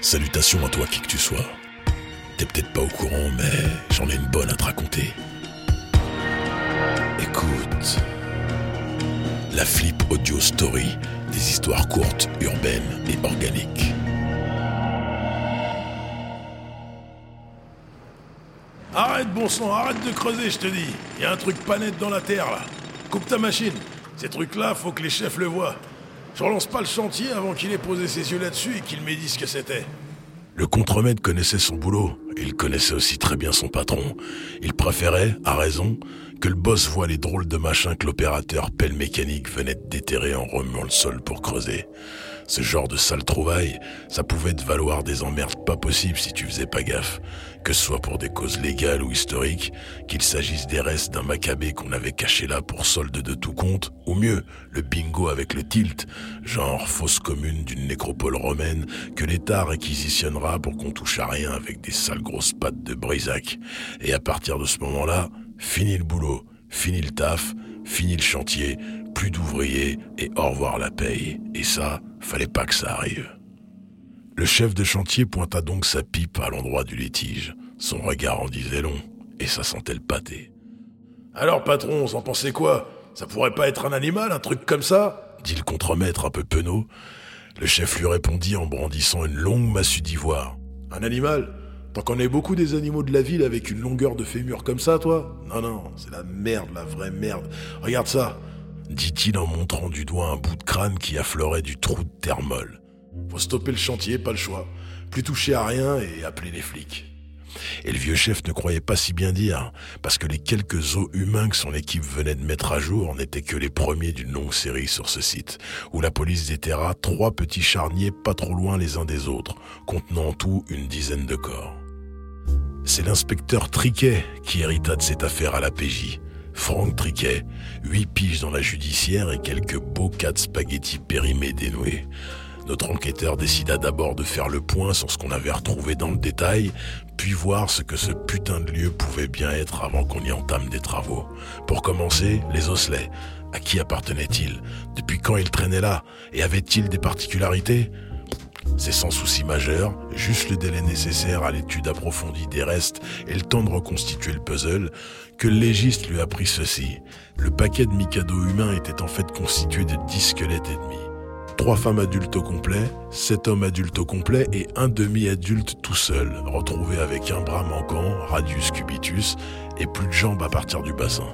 Salutations à toi qui que tu sois. T'es peut-être pas au courant, mais j'en ai une bonne à te raconter. Écoute. La Flip Audio Story, des histoires courtes, urbaines et organiques. Arrête, bon sang, arrête de creuser, je te dis. Y a un truc pas net dans la terre, là. Coupe ta machine. Ces trucs-là, faut que les chefs le voient. Je relance pas le chantier avant qu'il ait posé ses yeux là-dessus et qu'il m'ait ce que c'était. Le contremaître connaissait son boulot. Il connaissait aussi très bien son patron. Il préférait, à raison, que le boss voit les drôles de machins que l'opérateur pelle mécanique venait de déterrer en remuant le sol pour creuser. Ce genre de sale trouvaille, ça pouvait te valoir des emmerdes pas possibles si tu faisais pas gaffe. Que ce soit pour des causes légales ou historiques, qu'il s'agisse des restes d'un macabé qu'on avait caché là pour solde de tout compte, ou mieux, le bingo avec le tilt, genre fausse commune d'une nécropole romaine que l'État réquisitionnera pour qu'on touche à rien avec des sales grosses pattes de brisac. Et à partir de ce moment-là, fini le boulot, fini le taf, fini le chantier, plus d'ouvriers et au revoir la paye. Et ça, fallait pas que ça arrive. Le chef de chantier pointa donc sa pipe à l'endroit du litige. Son regard en disait long, et ça sentait le pâté. Alors, patron, vous en pensez quoi? Ça pourrait pas être un animal, un truc comme ça? dit le contremaître un peu penaud. Le chef lui répondit en brandissant une longue massue d'ivoire. Un animal? T'en connais beaucoup des animaux de la ville avec une longueur de fémur comme ça, toi? Non, non, c'est la merde, la vraie merde. Regarde ça dit-il en montrant du doigt un bout de crâne qui affleurait du trou de terre molle. Faut stopper le chantier, pas le choix. Plus toucher à rien et appeler les flics. Et le vieux chef ne croyait pas si bien dire, parce que les quelques os humains que son équipe venait de mettre à jour n'étaient que les premiers d'une longue série sur ce site, où la police déterra trois petits charniers pas trop loin les uns des autres, contenant en tout une dizaine de corps. C'est l'inspecteur Triquet qui hérita de cette affaire à la PJ, Franck Triquet, huit piges dans la judiciaire et quelques beaux cas spaghettis périmés dénoués. Notre enquêteur décida d'abord de faire le point sur ce qu'on avait retrouvé dans le détail, puis voir ce que ce putain de lieu pouvait bien être avant qu'on y entame des travaux. Pour commencer, les osselets. À qui appartenaient-ils Depuis quand ils traînaient là? Et avaient-ils des particularités? C'est sans souci majeur, juste le délai nécessaire à l'étude approfondie des restes et le temps de reconstituer le puzzle, que le légiste lui a pris ceci. Le paquet de Mikado humain était en fait constitué de dix squelettes et demi. Trois femmes adultes au complet, sept hommes adultes au complet et un demi-adulte tout seul, retrouvé avec un bras manquant, radius cubitus, et plus de jambes à partir du bassin.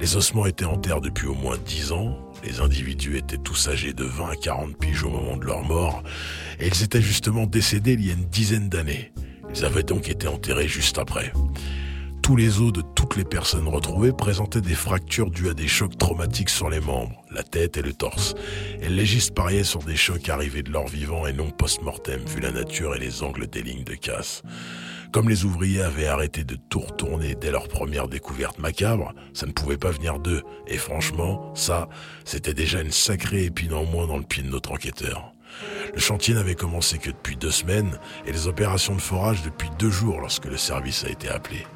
Les ossements étaient en terre depuis au moins dix ans, les individus étaient tous âgés de 20 à 40 piges au moment de leur mort, et ils étaient justement décédés il y a une dizaine d'années. Ils avaient donc été enterrés juste après. Tous les os de toutes les personnes retrouvées présentaient des fractures dues à des chocs traumatiques sur les membres, la tête et le torse. Et le légiste pariait sur des chocs arrivés de leur vivant et non post-mortem, vu la nature et les angles des lignes de casse. Comme les ouvriers avaient arrêté de tout retourner dès leur première découverte macabre, ça ne pouvait pas venir d'eux. Et franchement, ça, c'était déjà une sacrée épine en moins dans le pied de notre enquêteur. Le chantier n'avait commencé que depuis deux semaines et les opérations de forage depuis deux jours lorsque le service a été appelé.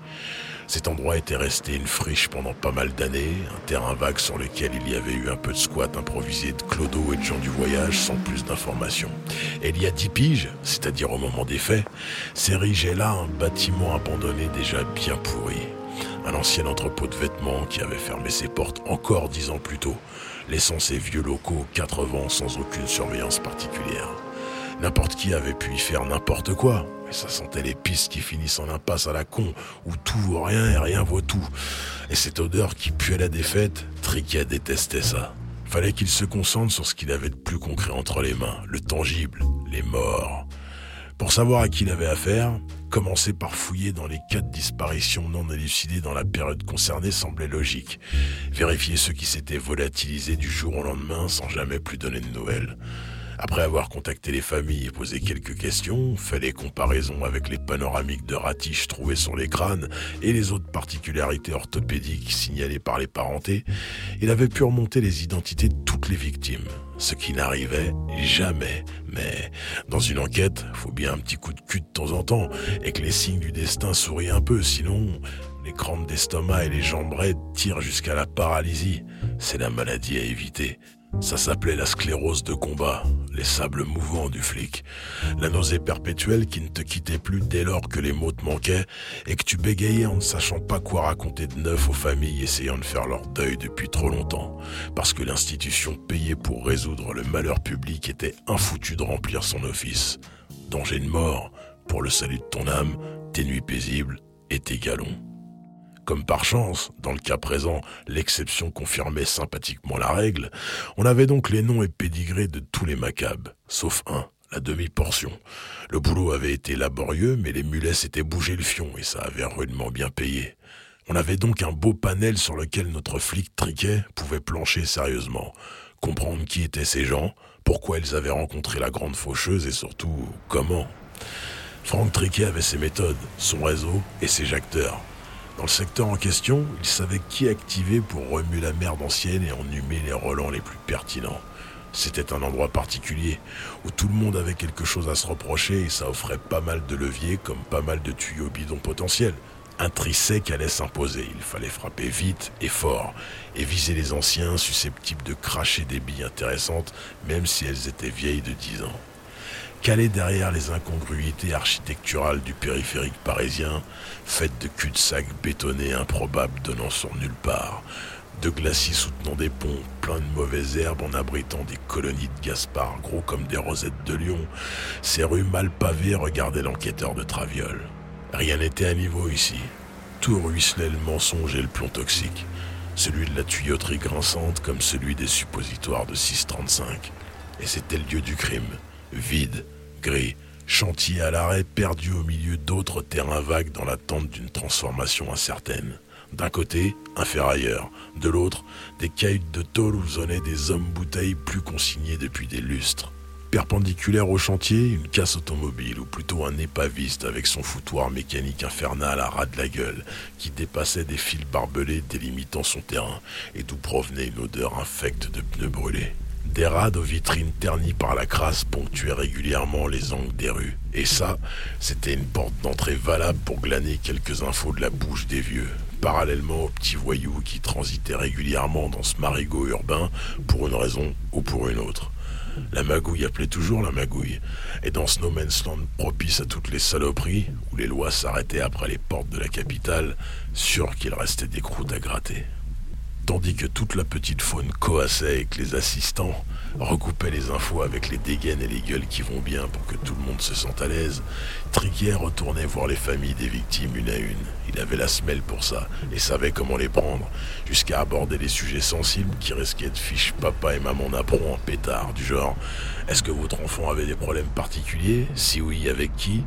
Cet endroit était resté une friche pendant pas mal d'années, un terrain vague sur lequel il y avait eu un peu de squat improvisé de clodo et de gens du voyage sans plus d'informations. Et il y a dix piges, c'est-à-dire au moment des faits, s'érigeait là un bâtiment abandonné déjà bien pourri. Un ancien entrepôt de vêtements qui avait fermé ses portes encore dix ans plus tôt, laissant ses vieux locaux quatre vents sans aucune surveillance particulière. N'importe qui avait pu y faire n'importe quoi, ça sentait les pistes qui finissent en impasse à la con, où tout vaut rien et rien vaut tout. Et cette odeur qui puait la défaite, Triquet détestait ça. Fallait qu'il se concentre sur ce qu'il avait de plus concret entre les mains, le tangible, les morts. Pour savoir à qui il avait affaire, commencer par fouiller dans les quatre disparitions non élucidées dans la période concernée semblait logique. Vérifier ceux qui s'étaient volatilisés du jour au lendemain sans jamais plus donner de nouvelles. Après avoir contacté les familles et posé quelques questions, fait les comparaisons avec les panoramiques de ratiches trouvées sur les crânes et les autres particularités orthopédiques signalées par les parentés, il avait pu remonter les identités de toutes les victimes. Ce qui n'arrivait jamais. Mais dans une enquête, faut bien un petit coup de cul de temps en temps et que les signes du destin sourient un peu, sinon les crampes d'estomac et les jambes raides tirent jusqu'à la paralysie. C'est la maladie à éviter. Ça s'appelait la sclérose de combat, les sables mouvants du flic. La nausée perpétuelle qui ne te quittait plus dès lors que les mots te manquaient et que tu bégayais en ne sachant pas quoi raconter de neuf aux familles essayant de faire leur deuil depuis trop longtemps. Parce que l'institution payée pour résoudre le malheur public était infoutue de remplir son office. Danger de mort, pour le salut de ton âme, tes nuits paisibles et tes galons. Comme par chance, dans le cas présent, l'exception confirmait sympathiquement la règle, on avait donc les noms et pédigrés de tous les macabres, sauf un, la demi-portion. Le boulot avait été laborieux, mais les mulets s'étaient bougé le fion et ça avait rudement bien payé. On avait donc un beau panel sur lequel notre flic Triquet pouvait plancher sérieusement, comprendre qui étaient ces gens, pourquoi ils avaient rencontré la grande faucheuse et surtout comment. Franck Triquet avait ses méthodes, son réseau et ses jacteurs. Dans le secteur en question, il savait qui activer pour remuer la merde ancienne et en humer les relents les plus pertinents. C'était un endroit particulier où tout le monde avait quelque chose à se reprocher et ça offrait pas mal de leviers comme pas mal de tuyaux bidons potentiels. Un tri sec allait s'imposer, il fallait frapper vite et fort et viser les anciens susceptibles de cracher des billes intéressantes même si elles étaient vieilles de 10 ans calé derrière les incongruités architecturales du périphérique parisien, faites de cul-de-sac bétonné improbables donnant sur nulle part, de glacis soutenant des ponts, plein de mauvaises herbes en abritant des colonies de Gaspard gros comme des rosettes de lion, ces rues mal pavées regardaient l'enquêteur de Traviole. Rien n'était à niveau ici. Tout ruisselait le mensonge et le plomb toxique. Celui de la tuyauterie grinçante comme celui des suppositoires de 635. Et c'était le lieu du crime vide, gris, chantier à l'arrêt perdu au milieu d'autres terrains vagues dans l'attente d'une transformation incertaine. D'un côté, un ferrailleur, de l'autre, des cailloux de tôle où zonaient des hommes bouteilles plus consignés depuis des lustres. Perpendiculaire au chantier, une casse automobile, ou plutôt un épaviste avec son foutoir mécanique infernal à ras de la gueule, qui dépassait des fils barbelés délimitant son terrain, et d'où provenait une odeur infecte de pneus brûlés. Des rades aux vitrines ternies par la crasse ponctuaient régulièrement les angles des rues. Et ça, c'était une porte d'entrée valable pour glaner quelques infos de la bouche des vieux, parallèlement aux petits voyous qui transitaient régulièrement dans ce marigot urbain pour une raison ou pour une autre. La magouille appelait toujours la magouille, et dans ce no man's land propice à toutes les saloperies, où les lois s'arrêtaient après les portes de la capitale, sûr qu'il restait des croûtes à gratter tandis que toute la petite faune coassait et que les assistants recoupaient les infos avec les dégaines et les gueules qui vont bien pour que tout le monde se sente à l'aise, Triquier retournait voir les familles des victimes une à une. Il avait la semelle pour ça et savait comment les prendre, jusqu'à aborder les sujets sensibles qui risquaient de fiche papa et maman napron en pétard, du genre. Est-ce que votre enfant avait des problèmes particuliers? Si oui, avec qui?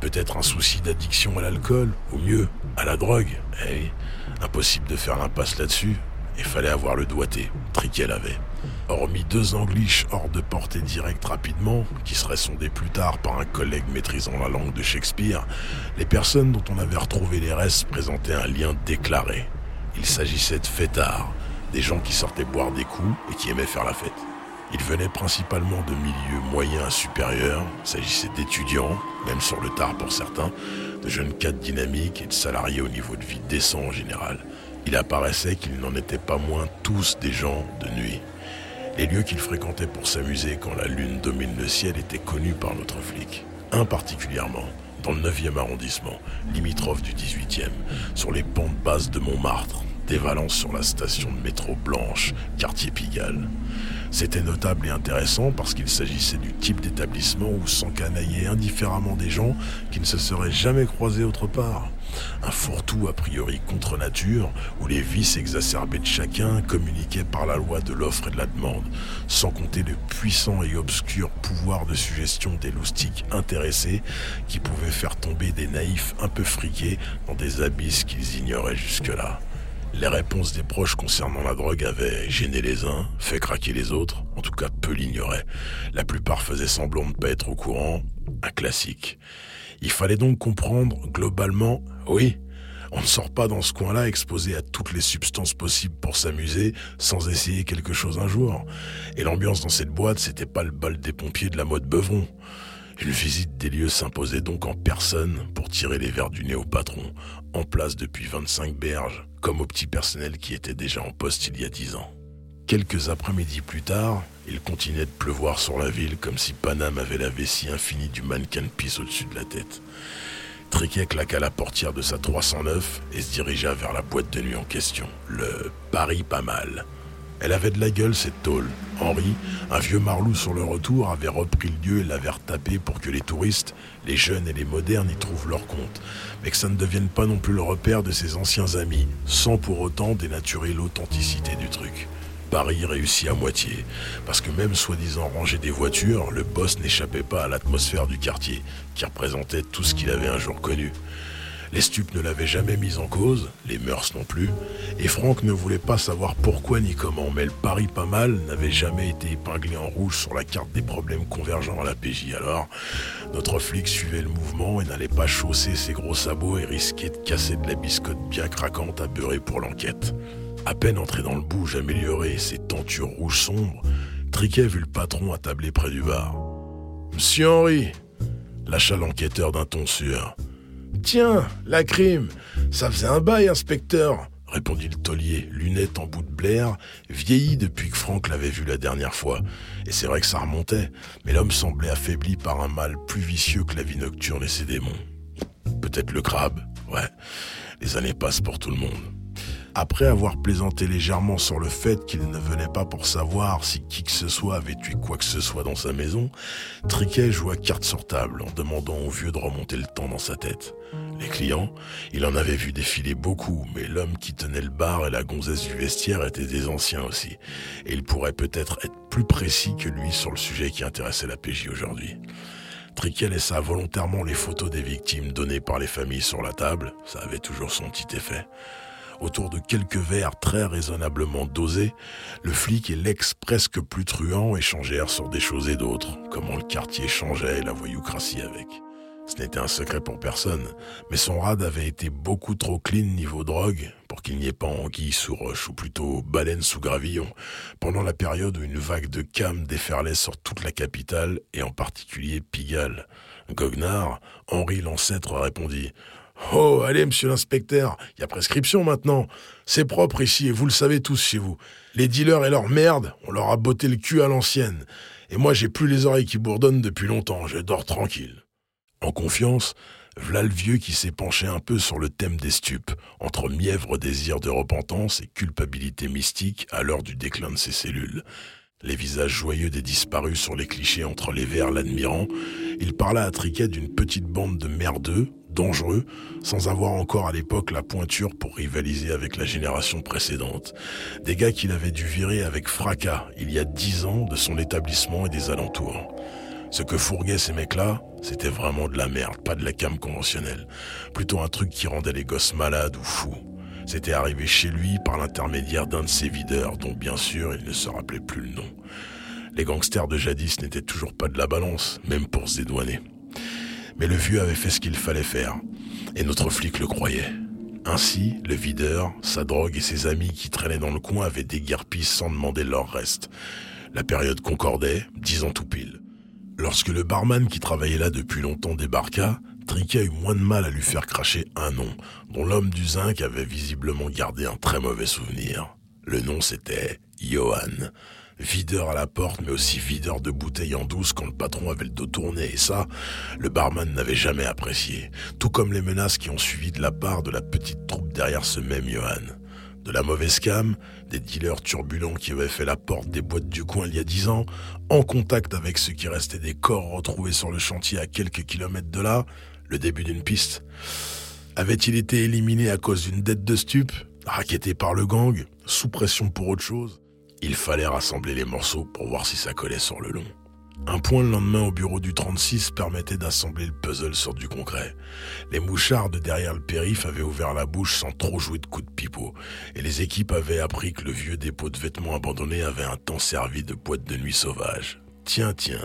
Peut-être un souci d'addiction à l'alcool, ou mieux, à la drogue? Eh impossible de faire l'impasse là-dessus. Il fallait avoir le doigté, Triquet l'avait. Hormis deux angliches hors de portée directe rapidement, qui seraient sondés plus tard par un collègue maîtrisant la langue de Shakespeare, les personnes dont on avait retrouvé les restes présentaient un lien déclaré. Il s'agissait de fêtards, des gens qui sortaient boire des coups et qui aimaient faire la fête. Ils venaient principalement de milieux moyens à supérieurs, s'agissait d'étudiants, même sur le tard pour certains, de jeunes cadres dynamiques et de salariés au niveau de vie décent en général il apparaissait qu'ils n'en étaient pas moins tous des gens de nuit. Les lieux qu'ils fréquentaient pour s'amuser quand la lune domine le ciel étaient connus par notre flic. Un particulièrement, dans le 9e arrondissement, limitrophe du 18e, sur les pentes basses de Montmartre, dévalant sur la station de métro Blanche, quartier Pigalle. C'était notable et intéressant parce qu'il s'agissait du type d'établissement où s'encanaillaient indifféremment des gens qui ne se seraient jamais croisés autre part. Un fourre-tout a priori contre nature, où les vices exacerbés de chacun communiquaient par la loi de l'offre et de la demande, sans compter le puissant et obscur pouvoir de suggestion des loustiques intéressés qui pouvaient faire tomber des naïfs un peu friqués dans des abysses qu'ils ignoraient jusque-là. Les réponses des proches concernant la drogue avaient gêné les uns, fait craquer les autres, en tout cas peu l'ignoraient. La plupart faisaient semblant de ne pas être au courant, un classique. Il fallait donc comprendre globalement, oui, on ne sort pas dans ce coin-là exposé à toutes les substances possibles pour s'amuser sans essayer quelque chose un jour. Et l'ambiance dans cette boîte, c'était pas le bal des pompiers de la mode Beuvron. Une visite des lieux s'imposait donc en personne pour tirer les verres du nez au patron, en place depuis 25 berges, comme au petit personnel qui était déjà en poste il y a 10 ans. Quelques après-midi plus tard, il continuait de pleuvoir sur la ville comme si Paname avait la vessie infinie du mannequin de pisse au-dessus de la tête. Triquet claqua la portière de sa 309 et se dirigea vers la boîte de nuit en question, le Paris pas mal. Elle avait de la gueule, cette tôle. Henri, un vieux marlou sur le retour, avait repris le lieu et l'avait retapé pour que les touristes, les jeunes et les modernes y trouvent leur compte, mais que ça ne devienne pas non plus le repère de ses anciens amis, sans pour autant dénaturer l'authenticité du truc. Paris réussit à moitié, parce que même soi-disant rangé des voitures, le boss n'échappait pas à l'atmosphère du quartier, qui représentait tout ce qu'il avait un jour connu. Les stupes ne l'avaient jamais mis en cause, les mœurs non plus, et Franck ne voulait pas savoir pourquoi ni comment, mais le Paris pas mal n'avait jamais été épinglé en rouge sur la carte des problèmes convergents à la PJ. Alors, notre flic suivait le mouvement et n'allait pas chausser ses gros sabots et risquer de casser de la biscotte bien craquante à beurrer pour l'enquête. À peine entré dans le bouge amélioré, ses tentures rouges sombres, Triquet vit le patron attablé près du bar. Monsieur Henri, lâcha l'enquêteur d'un ton sûr. Tiens, la crime, ça faisait un bail, inspecteur, répondit le taulier, lunettes en bout de blaire, vieilli depuis que Franck l'avait vu la dernière fois. Et c'est vrai que ça remontait, mais l'homme semblait affaibli par un mal plus vicieux que la vie nocturne et ses démons. Peut-être le crabe, ouais. Les années passent pour tout le monde. Après avoir plaisanté légèrement sur le fait qu'il ne venait pas pour savoir si qui que ce soit avait tué quoi que ce soit dans sa maison, Triquet joua carte sur table en demandant au vieux de remonter le temps dans sa tête. Les clients, il en avait vu défiler beaucoup, mais l'homme qui tenait le bar et la gonzesse du vestiaire étaient des anciens aussi, et il pourrait peut-être être plus précis que lui sur le sujet qui intéressait la PJ aujourd'hui. Triquet laissa volontairement les photos des victimes données par les familles sur la table, ça avait toujours son petit effet. Autour de quelques verres très raisonnablement dosés, le flic et l'ex presque plus truand échangèrent sur des choses et d'autres, comment le quartier changeait et la voyoucratie avec. Ce n'était un secret pour personne, mais son rad avait été beaucoup trop clean niveau drogue pour qu'il n'y ait pas anguille sous roche, ou plutôt baleine sous gravillon, pendant la période où une vague de cam déferlait sur toute la capitale, et en particulier Pigalle. Goguenard, Henri l'ancêtre, répondit Oh, allez, monsieur l'inspecteur, il y a prescription maintenant. C'est propre ici et vous le savez tous chez vous. Les dealers et leur merde, on leur a botté le cul à l'ancienne. Et moi, j'ai plus les oreilles qui bourdonnent depuis longtemps, je dors tranquille. En confiance, v'là le vieux qui s'est penché un peu sur le thème des stupes, entre mièvre désir de repentance et culpabilité mystique à l'heure du déclin de ses cellules. Les visages joyeux des disparus sur les clichés entre les vers l'admirant, il parla à Triquet d'une petite bande de merdeux, dangereux, sans avoir encore à l'époque la pointure pour rivaliser avec la génération précédente. Des gars qu'il avait dû virer avec fracas il y a dix ans de son établissement et des alentours. Ce que fourguaient ces mecs-là, c'était vraiment de la merde, pas de la cam conventionnelle. Plutôt un truc qui rendait les gosses malades ou fous. C'était arrivé chez lui par l'intermédiaire d'un de ses videurs, dont bien sûr il ne se rappelait plus le nom. Les gangsters de jadis n'étaient toujours pas de la balance, même pour se dédouaner. Mais le vieux avait fait ce qu'il fallait faire, et notre flic le croyait. Ainsi, le videur, sa drogue et ses amis qui traînaient dans le coin avaient déguerpi sans demander leur reste. La période concordait, dix ans tout pile. Lorsque le barman qui travaillait là depuis longtemps débarqua, Triquet eut moins de mal à lui faire cracher un nom, dont l'homme du zinc avait visiblement gardé un très mauvais souvenir. Le nom c'était Johan videur à la porte, mais aussi videur de bouteilles en douce quand le patron avait le dos tourné, et ça, le barman n'avait jamais apprécié, tout comme les menaces qui ont suivi de la part de la petite troupe derrière ce même Johan. De la mauvaise cam, des dealers turbulents qui avaient fait la porte des boîtes du coin il y a dix ans, en contact avec ce qui restait des corps retrouvés sur le chantier à quelques kilomètres de là, le début d'une piste. Avait-il été éliminé à cause d'une dette de stupe, raquetté par le gang, sous pression pour autre chose? Il fallait rassembler les morceaux pour voir si ça collait sur le long. Un point le lendemain au bureau du 36 permettait d'assembler le puzzle sur du concret. Les mouchards de derrière le périph' avaient ouvert la bouche sans trop jouer de coups de pipeau, et les équipes avaient appris que le vieux dépôt de vêtements abandonné avait un temps servi de boîte de nuit sauvage. Tiens, tiens.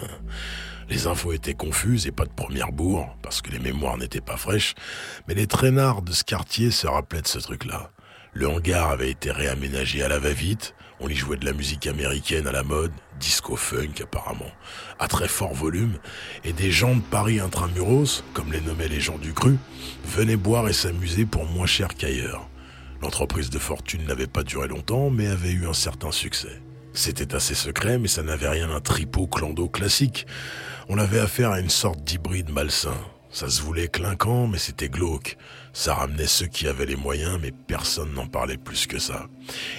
Les infos étaient confuses et pas de première bourre, parce que les mémoires n'étaient pas fraîches, mais les traînards de ce quartier se rappelaient de ce truc-là. Le hangar avait été réaménagé à la va-vite, on y jouait de la musique américaine à la mode, disco funk apparemment, à très fort volume, et des gens de Paris intramuros, comme les nommaient les gens du cru, venaient boire et s'amuser pour moins cher qu'ailleurs. L'entreprise de fortune n'avait pas duré longtemps, mais avait eu un certain succès. C'était assez secret, mais ça n'avait rien d'un tripot clando classique. On avait affaire à une sorte d'hybride malsain. Ça se voulait clinquant, mais c'était glauque. Ça ramenait ceux qui avaient les moyens, mais personne n'en parlait plus que ça.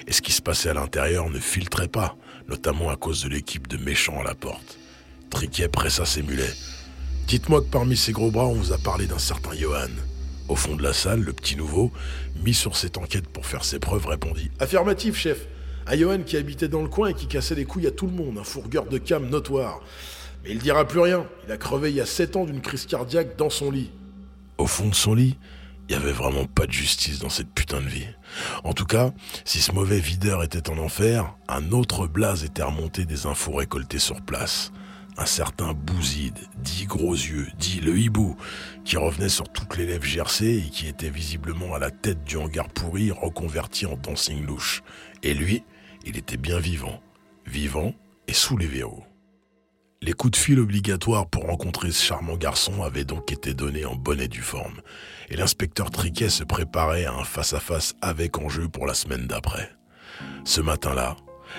Et ce qui se passait à l'intérieur ne filtrait pas, notamment à cause de l'équipe de méchants à la porte. Triquet pressa ses mulets. Dites-moi que parmi ces gros bras, on vous a parlé d'un certain Johan. Au fond de la salle, le petit nouveau, mis sur cette enquête pour faire ses preuves, répondit Affirmatif, chef. Un Johan qui habitait dans le coin et qui cassait les couilles à tout le monde, un fourgueur de cam notoire. Mais il dira plus rien. Il a crevé il y a sept ans d'une crise cardiaque dans son lit. Au fond de son lit, il n'y avait vraiment pas de justice dans cette putain de vie. En tout cas, si ce mauvais videur était en enfer, un autre blaze était remonté des infos récoltées sur place. Un certain Bouzide, dit gros yeux, dit le hibou, qui revenait sur toutes les lèvres gercées et qui était visiblement à la tête du hangar pourri reconverti en dancing louche. Et lui, il était bien vivant. Vivant et sous les verrous. Les coups de fil obligatoires pour rencontrer ce charmant garçon avaient donc été donnés en bonne et due forme, et l'inspecteur Triquet se préparait à un face-à-face avec enjeu pour la semaine d'après. Ce matin-là,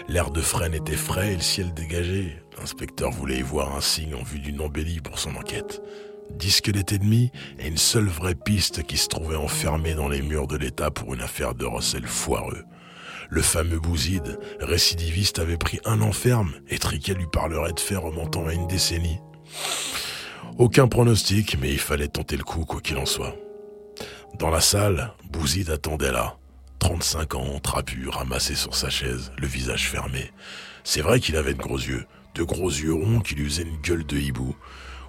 l'air de Fresne était frais et le ciel dégagé. L'inspecteur voulait y voir un signe en vue d'une embellie pour son enquête. Dix squelettes ennemis et une seule vraie piste qui se trouvait enfermée dans les murs de l'État pour une affaire de recel foireux. Le fameux Bouzide, récidiviste, avait pris un enferme et Triquet lui parlerait de faits remontant à une décennie. Aucun pronostic, mais il fallait tenter le coup, quoi qu'il en soit. Dans la salle, Bouzide attendait là. 35 ans, trapu, ramassé sur sa chaise, le visage fermé. C'est vrai qu'il avait de gros yeux, de gros yeux ronds qui lui faisaient une gueule de hibou.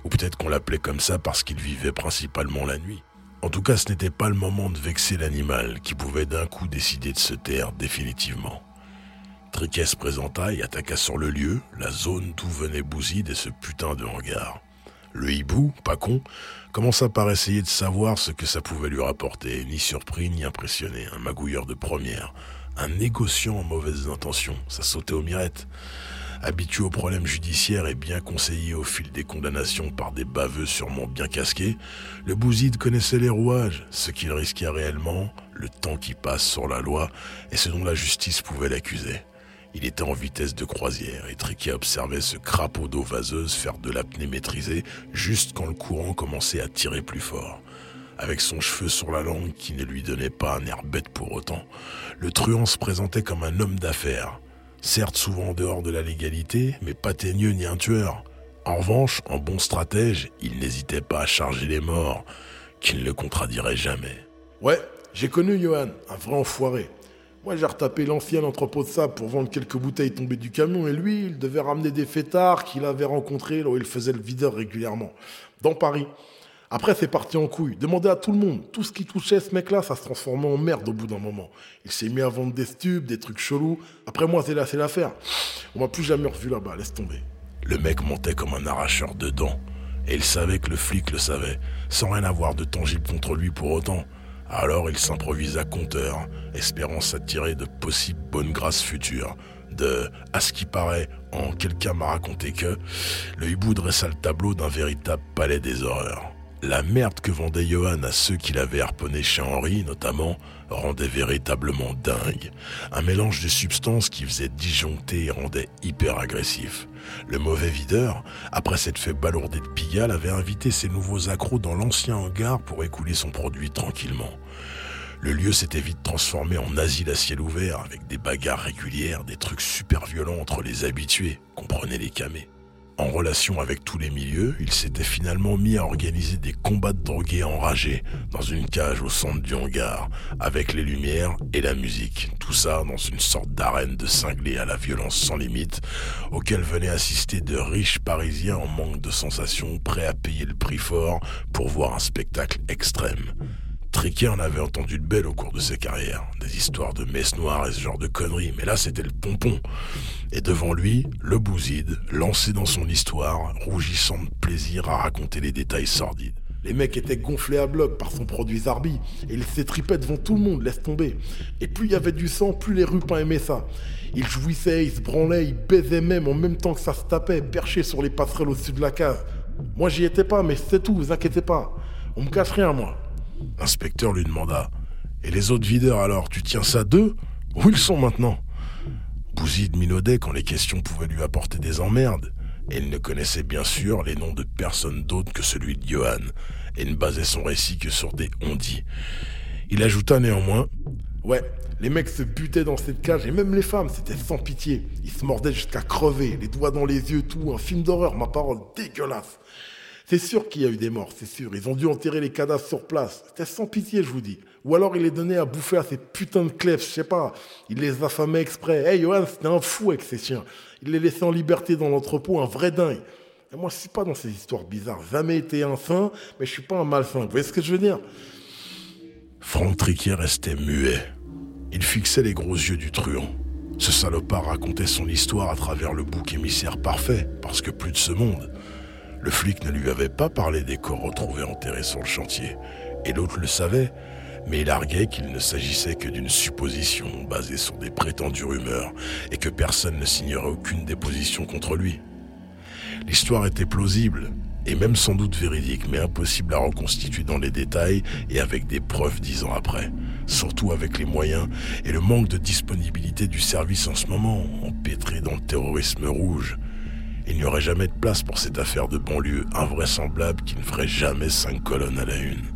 Ou peut-être qu'on l'appelait comme ça parce qu'il vivait principalement la nuit. En tout cas, ce n'était pas le moment de vexer l'animal qui pouvait d'un coup décider de se taire définitivement. Triquet se présenta et attaqua sur le lieu, la zone d'où venait Bouzide et ce putain de hangar. Le hibou, pas con, commença par essayer de savoir ce que ça pouvait lui rapporter, ni surpris ni impressionné, un magouilleur de première, un négociant en mauvaises intentions, ça sautait aux mirettes. Habitué aux problèmes judiciaires et bien conseillé au fil des condamnations par des baveux sûrement bien casqués, le bouside connaissait les rouages, ce qu'il risquait réellement, le temps qui passe sur la loi et ce dont la justice pouvait l'accuser. Il était en vitesse de croisière et Triquet observait ce crapaud d'eau vaseuse faire de l'apnée maîtrisée juste quand le courant commençait à tirer plus fort. Avec son cheveu sur la langue qui ne lui donnait pas un air bête pour autant, le truand se présentait comme un homme d'affaires, certes souvent en dehors de la légalité, mais pas teigneux ni un tueur. En revanche, en bon stratège, il n'hésitait pas à charger les morts, qu'il ne le contradirait jamais. Ouais, j'ai connu Johan, un vrai enfoiré. Moi, j'ai retapé l'ancien entrepôt de sable pour vendre quelques bouteilles tombées du camion, et lui, il devait ramener des fêtards qu'il avait rencontrés là où il faisait le videur régulièrement, dans Paris. Après, c'est parti en couille. Demandez à tout le monde. Tout ce qui touchait ce mec-là, ça se transformait en merde au bout d'un moment. Il s'est mis à vendre des stupes, des trucs chelous. Après moi, c'est là, c'est l'affaire. On m'a plus jamais revu là-bas, laisse tomber. Le mec montait comme un arracheur de dents. Et il savait que le flic le savait, sans rien avoir de tangible contre lui pour autant. Alors il s'improvisa compteur, espérant s'attirer de possibles bonnes grâces futures. De, à ce qui paraît, en quelqu'un m'a raconté que, le hibou dressa le tableau d'un véritable palais des horreurs. La merde que vendait Johan à ceux qui l'avaient harponné chez Henri, notamment, rendait véritablement dingue. Un mélange de substances qui faisait disjoncter et rendait hyper agressif. Le mauvais videur, après s'être fait balourder de Pigalle, avait invité ses nouveaux accros dans l'ancien hangar pour écouler son produit tranquillement. Le lieu s'était vite transformé en asile à ciel ouvert, avec des bagarres régulières, des trucs super violents entre les habitués, comprenez les camés. En relation avec tous les milieux, il s'était finalement mis à organiser des combats de drogués enragés dans une cage au centre du hangar, avec les lumières et la musique. Tout ça dans une sorte d'arène de cinglés à la violence sans limite, auquel venaient assister de riches Parisiens en manque de sensations, prêts à payer le prix fort pour voir un spectacle extrême. Triquet en avait entendu de belles au cours de ses carrières, des histoires de messes noires et ce genre de conneries, mais là c'était le pompon. Et devant lui, le bouside, lancé dans son histoire, rougissant de plaisir à raconter les détails sordides. Les mecs étaient gonflés à bloc par son produit Zarbi, et il s'étripait devant tout le monde, laisse tomber. Et plus il y avait du sang, plus les rupins aimaient ça. Ils jouissaient, ils se branlaient, ils baisaient même en même temps que ça se tapait, perché sur les passerelles au-dessus de la case. Moi j'y étais pas, mais c'est tout, vous inquiétez pas. On me cache rien, moi. L'inspecteur lui demanda Et les autres videurs alors, tu tiens ça d'eux? Où ils sont maintenant? Bouzid minaudait quand les questions pouvaient lui apporter des emmerdes, et il ne connaissait bien sûr les noms de personne d'autre que celui de Johan, et ne basait son récit que sur des ondits. Il ajouta néanmoins Ouais, les mecs se butaient dans cette cage, et même les femmes, c'était sans pitié. Ils se mordaient jusqu'à crever, les doigts dans les yeux, tout, un film d'horreur, ma parole, dégueulasse. C'est sûr qu'il y a eu des morts, c'est sûr. Ils ont dû enterrer les cadavres sur place. C'était sans pitié, je vous dis. Ou alors il les donnait à bouffer à ces putains de clefs, je sais pas. Il les affamait exprès. Hey, Johan, c'était un fou avec ces chiens. Il les laissait en liberté dans l'entrepôt, un vrai dingue. Et moi, je suis pas dans ces histoires bizarres. Jamais été un saint, mais je suis pas un malsain. Vous voyez ce que je veux dire? Franck Triquier restait muet. Il fixait les gros yeux du truand. Ce salopard racontait son histoire à travers le bouc émissaire parfait, parce que plus de ce monde. Le flic ne lui avait pas parlé des corps retrouvés enterrés sur le chantier, et l'autre le savait, mais il arguait qu'il ne s'agissait que d'une supposition basée sur des prétendues rumeurs, et que personne ne signerait aucune déposition contre lui. L'histoire était plausible, et même sans doute véridique, mais impossible à reconstituer dans les détails et avec des preuves dix ans après, surtout avec les moyens et le manque de disponibilité du service en ce moment, empêtré dans le terrorisme rouge. Il n'y aurait jamais de place pour cette affaire de banlieue invraisemblable qui ne ferait jamais cinq colonnes à la une.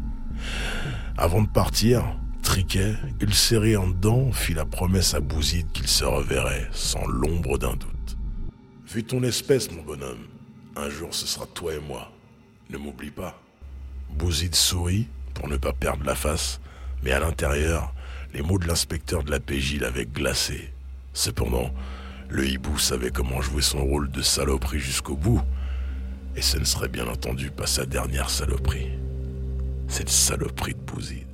Avant de partir, Triquet, ulcéré en dedans, fit la promesse à Bouzide qu'il se reverrait, sans l'ombre d'un doute. Vu ton espèce, mon bonhomme, un jour ce sera toi et moi. Ne m'oublie pas. Bouzid sourit pour ne pas perdre la face, mais à l'intérieur, les mots de l'inspecteur de la PJ l'avaient glacé. Cependant, le hibou savait comment jouer son rôle de saloperie jusqu'au bout, et ce ne serait bien entendu pas sa dernière saloperie. Cette saloperie de Bouzid.